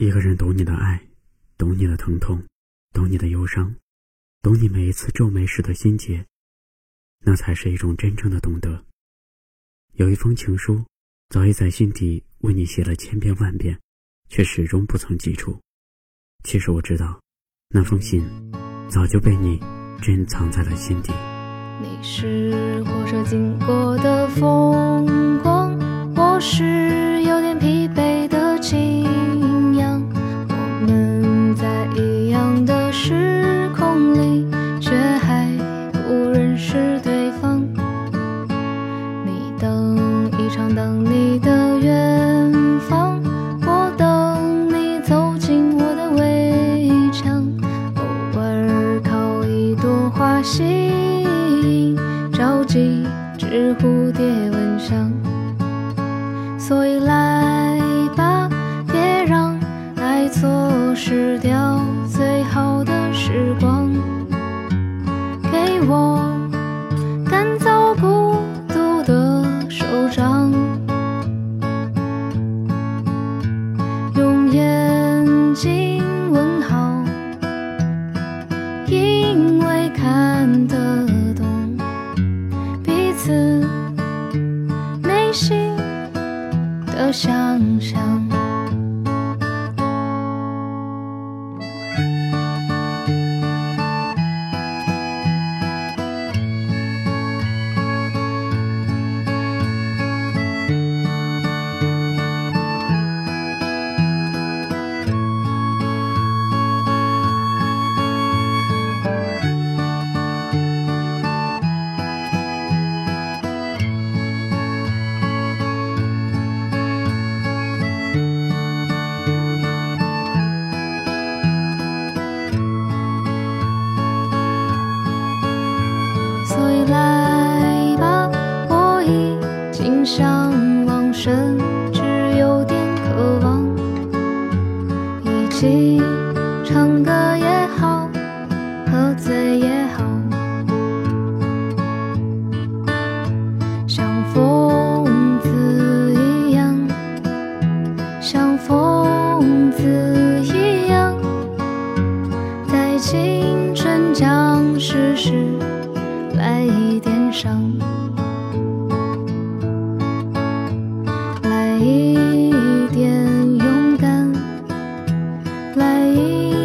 一个人懂你的爱，懂你的疼痛，懂你的忧伤，懂你每一次皱眉时的心结，那才是一种真正的懂得。有一封情书，早已在心底为你写了千遍万遍，却始终不曾寄出。其实我知道，那封信早就被你珍藏在了心底。你是火车经过的风光，我是等你的远方，我等你走进我的围墙，偶尔靠一朵花吸。着急，只蝴睛问好，因为看得懂彼此。内心的想象。来吧，我已经向往，甚至有点渴望，一起唱歌也好，喝醉也好，像疯子一样，像疯子一样，在青春将逝时。来一点伤，来一点勇敢，来一